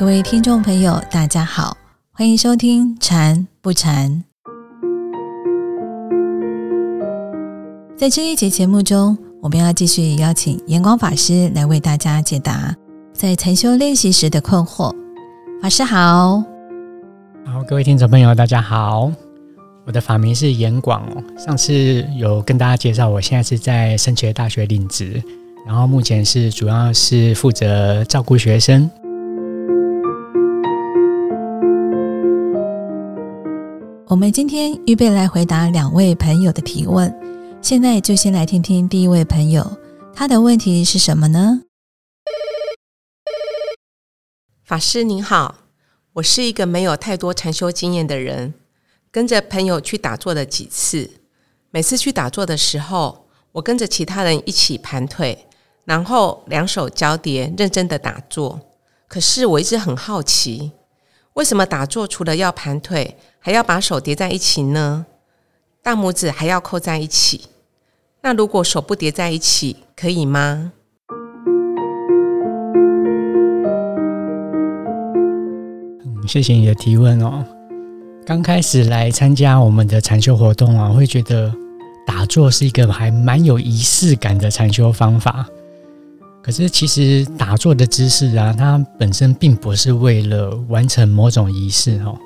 各位听众朋友，大家好，欢迎收听《禅不禅》。在这一节节目中，我们要继续邀请延光法师来为大家解答在禅修练习时的困惑。法师好，好，各位听众朋友，大家好。我的法名是严广哦。上次有跟大家介绍，我现在是在升学大学领职，然后目前是主要是负责照顾学生。我们今天预备来回答两位朋友的提问，现在就先来听听第一位朋友他的问题是什么呢？法师您好，我是一个没有太多禅修经验的人。跟着朋友去打坐了几次，每次去打坐的时候，我跟着其他人一起盘腿，然后两手交叠，认真的打坐。可是我一直很好奇，为什么打坐除了要盘腿，还要把手叠在一起呢？大拇指还要扣在一起。那如果手不叠在一起，可以吗？嗯，谢谢你的提问哦。刚开始来参加我们的禅修活动啊，会觉得打坐是一个还蛮有仪式感的禅修方法。可是其实打坐的姿势啊，它本身并不是为了完成某种仪式哦。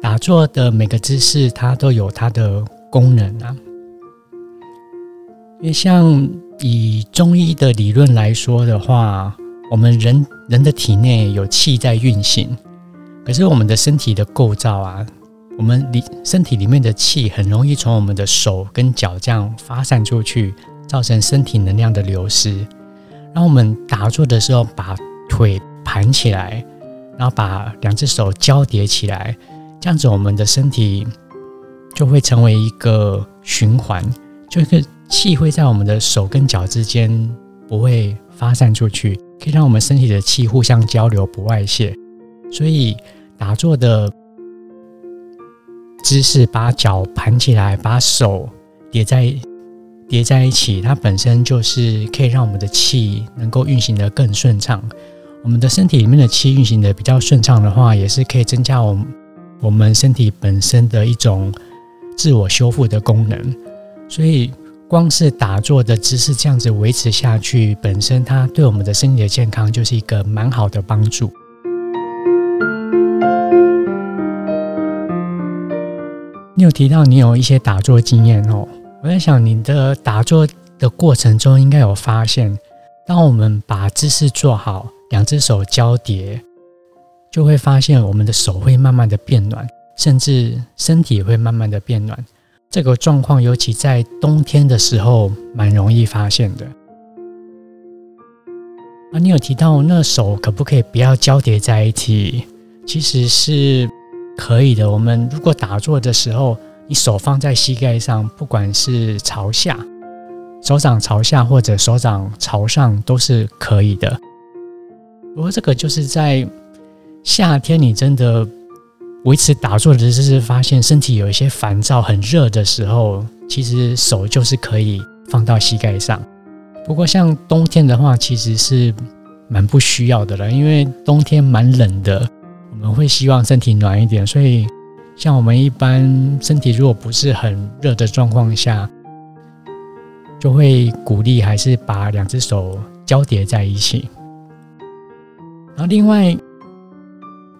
打坐的每个姿势，它都有它的功能啊。因为像以中医的理论来说的话，我们人人的体内有气在运行，可是我们的身体的构造啊。我们里身体里面的气很容易从我们的手跟脚这样发散出去，造成身体能量的流失。然后我们打坐的时候，把腿盘起来，然后把两只手交叠起来，这样子我们的身体就会成为一个循环，就是气会在我们的手跟脚之间不会发散出去，可以让我们身体的气互相交流，不外泄。所以打坐的。姿势把脚盘起来，把手叠在叠在一起，它本身就是可以让我们的气能够运行的更顺畅。我们的身体里面的气运行的比较顺畅的话，也是可以增加我们我们身体本身的一种自我修复的功能。所以，光是打坐的姿势这样子维持下去，本身它对我们的身体的健康就是一个蛮好的帮助。你有提到你有一些打坐经验哦，我在想你的打坐的过程中应该有发现，当我们把姿势做好，两只手交叠，就会发现我们的手会慢慢的变暖，甚至身体也会慢慢的变暖。这个状况尤其在冬天的时候蛮容易发现的。啊，你有提到那手可不可以不要交叠在一起？其实是。可以的。我们如果打坐的时候，你手放在膝盖上，不管是朝下、手掌朝下或者手掌朝上，都是可以的。不过这个就是在夏天，你真的维持打坐的姿势，发现身体有一些烦躁、很热的时候，其实手就是可以放到膝盖上。不过像冬天的话，其实是蛮不需要的了，因为冬天蛮冷的。我们会希望身体暖一点，所以像我们一般身体如果不是很热的状况下，就会鼓励还是把两只手交叠在一起。然后另外，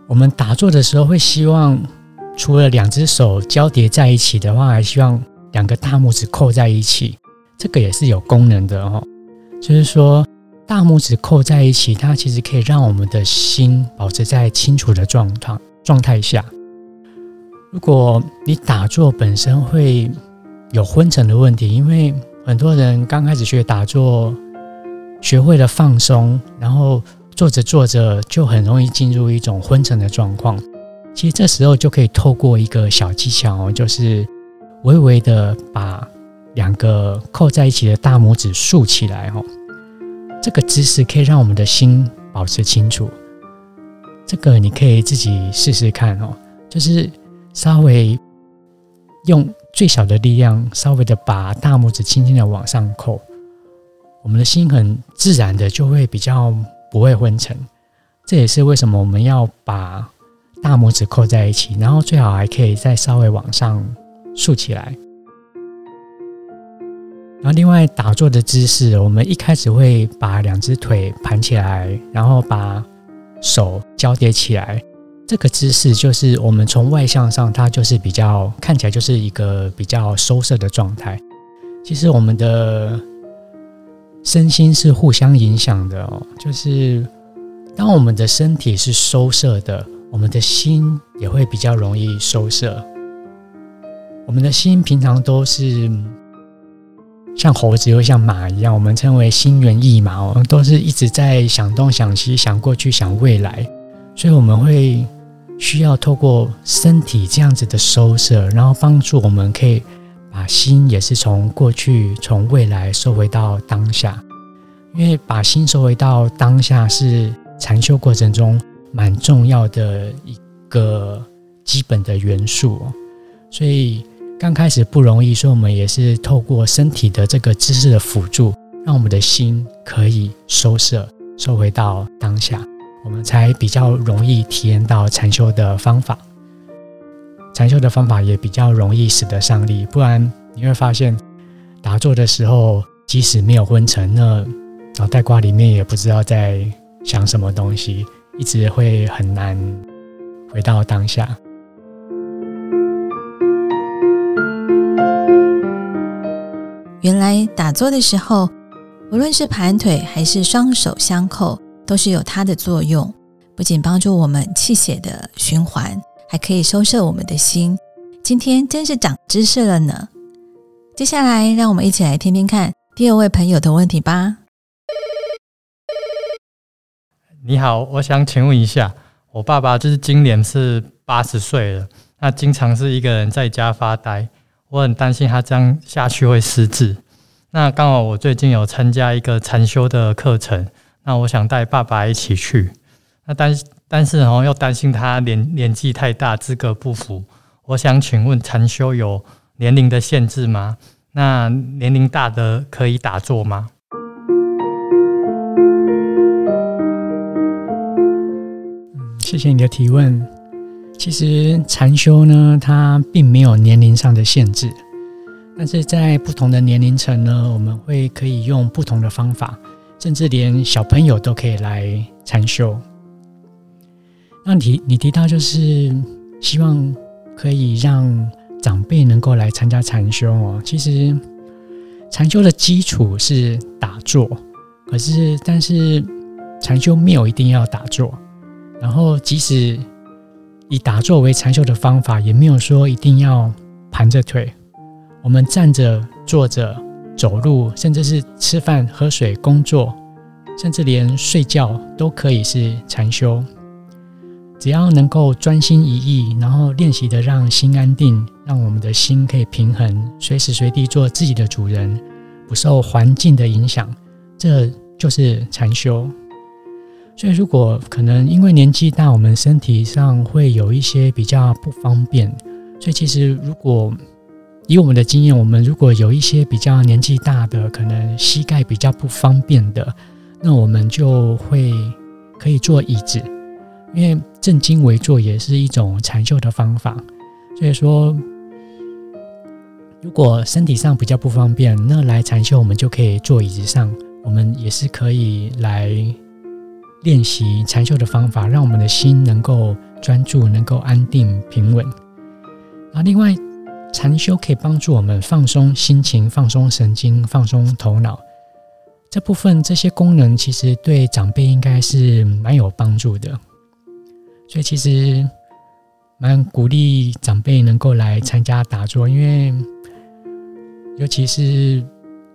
我们打坐的时候会希望，除了两只手交叠在一起的话，还希望两个大拇指扣在一起，这个也是有功能的哦，就是说。大拇指扣在一起，它其实可以让我们的心保持在清楚的状态状态下。如果你打坐本身会有昏沉的问题，因为很多人刚开始学打坐，学会了放松，然后做着做着就很容易进入一种昏沉的状况。其实这时候就可以透过一个小技巧哦，就是微微的把两个扣在一起的大拇指竖起来哦。这个姿势可以让我们的心保持清楚。这个你可以自己试试看哦，就是稍微用最小的力量，稍微的把大拇指轻轻的往上扣，我们的心很自然的就会比较不会昏沉。这也是为什么我们要把大拇指扣在一起，然后最好还可以再稍微往上竖起来。然后，另外打坐的姿势，我们一开始会把两只腿盘起来，然后把手交叠起来。这个姿势就是我们从外向上，它就是比较看起来就是一个比较收摄的状态。其实我们的身心是互相影响的哦，就是当我们的身体是收摄的，我们的心也会比较容易收摄。我们的心平常都是。像猴子又像马一样，我们称为心猿意马哦，都是一直在想东想西、想过去、想未来，所以我们会需要透过身体这样子的收摄，然后帮助我们可以把心也是从过去、从未来收回到当下，因为把心收回到当下是禅修过程中蛮重要的一个基本的元素，所以。刚开始不容易，所以我们也是透过身体的这个姿势的辅助，让我们的心可以收摄、收回到当下，我们才比较容易体验到禅修的方法。禅修的方法也比较容易使得上力，不然你会发现打坐的时候，即使没有昏沉，那脑袋瓜里面也不知道在想什么东西，一直会很难回到当下。原来打坐的时候，无论是盘腿还是双手相扣，都是有它的作用。不仅帮助我们气血的循环，还可以收摄我们的心。今天真是长知识了呢！接下来，让我们一起来听听看第二位朋友的问题吧。你好，我想请问一下，我爸爸就是今年是八十岁了，那经常是一个人在家发呆。我很担心他这样下去会失智。那刚好我最近有参加一个禅修的课程，那我想带爸爸一起去。那但但是哦，又担心他年年纪太大，资格不符。我想请问，禅修有年龄的限制吗？那年龄大的可以打坐吗？嗯，谢谢你的提问。其实禅修呢，它并没有年龄上的限制，但是在不同的年龄层呢，我们会可以用不同的方法，甚至连小朋友都可以来禅修。那提你提到就是希望可以让长辈能够来参加禅修哦。其实禅修的基础是打坐，可是但是禅修没有一定要打坐，然后即使。以打坐为禅修的方法，也没有说一定要盘着腿。我们站着、坐着、走路，甚至是吃饭、喝水、工作，甚至连睡觉都可以是禅修。只要能够专心一意，然后练习的让心安定，让我们的心可以平衡，随时随地做自己的主人，不受环境的影响，这就是禅修。所以，如果可能因为年纪大，我们身体上会有一些比较不方便。所以，其实如果以我们的经验，我们如果有一些比较年纪大的，可能膝盖比较不方便的，那我们就会可以坐椅子，因为正襟危坐也是一种禅修的方法。所以说，如果身体上比较不方便，那来禅修我们就可以坐椅子上，我们也是可以来。练习禅修的方法，让我们的心能够专注，能够安定平稳。啊，另外，禅修可以帮助我们放松心情、放松神经、放松头脑。这部分这些功能，其实对长辈应该是蛮有帮助的。所以，其实蛮鼓励长辈能够来参加打坐，因为尤其是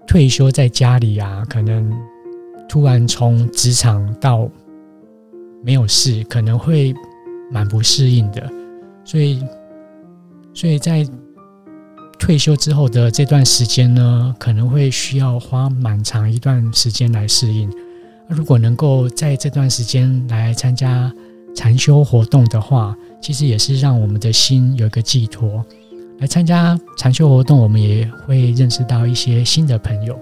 退休在家里啊，可能。突然从职场到没有事，可能会蛮不适应的。所以，所以在退休之后的这段时间呢，可能会需要花蛮长一段时间来适应。如果能够在这段时间来参加禅修活动的话，其实也是让我们的心有一个寄托。来参加禅修活动，我们也会认识到一些新的朋友。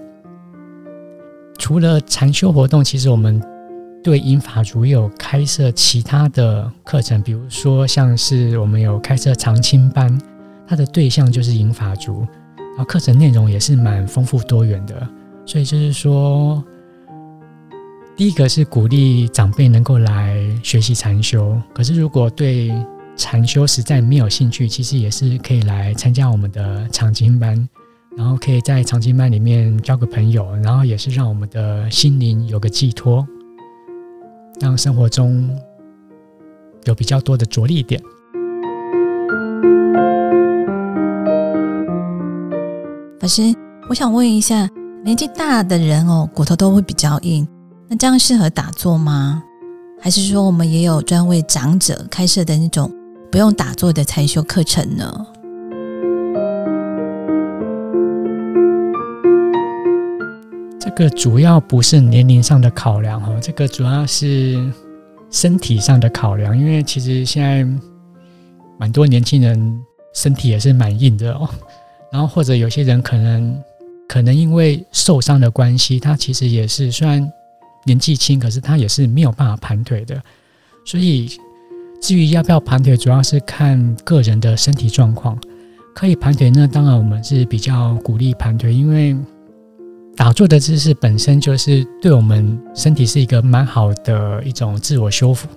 除了禅修活动，其实我们对英法族有开设其他的课程，比如说像是我们有开设长青班，它的对象就是银法族，然后课程内容也是蛮丰富多元的。所以就是说，第一个是鼓励长辈能够来学习禅修，可是如果对禅修实在没有兴趣，其实也是可以来参加我们的长青班，然后可以在长青班里面交个朋友，然后也是让我们的心灵有个寄托，让生活中有比较多的着力点。法师，我想问一下，年纪大的人哦，骨头都会比较硬，那这样适合打坐吗？还是说我们也有专为长者开设的那种？不用打坐的禅修课程呢？这个主要不是年龄上的考量哦，这个主要是身体上的考量。因为其实现在蛮多年轻人身体也是蛮硬的哦，然后或者有些人可能可能因为受伤的关系，他其实也是虽然年纪轻，可是他也是没有办法盘腿的，所以。至于要不要盘腿，主要是看个人的身体状况。可以盘腿，那当然我们是比较鼓励盘腿，因为打坐的姿势本身就是对我们身体是一个蛮好的一种自我修复、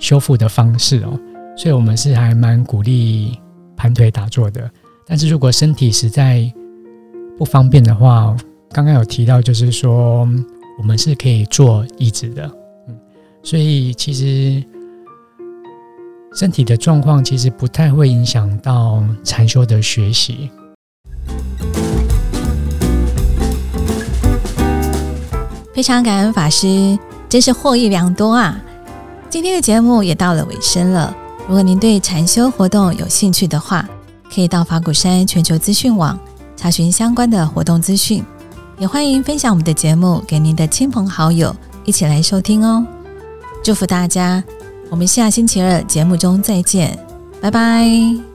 修复的方式哦。所以我们是还蛮鼓励盘腿打坐的。但是如果身体实在不方便的话，刚刚有提到，就是说我们是可以坐椅子的。嗯，所以其实。身体的状况其实不太会影响到禅修的学习。非常感恩法师，真是获益良多啊！今天的节目也到了尾声了。如果您对禅修活动有兴趣的话，可以到法鼓山全球资讯网查询相关的活动资讯。也欢迎分享我们的节目给您的亲朋好友一起来收听哦。祝福大家！我们下星期二节目中再见，拜拜。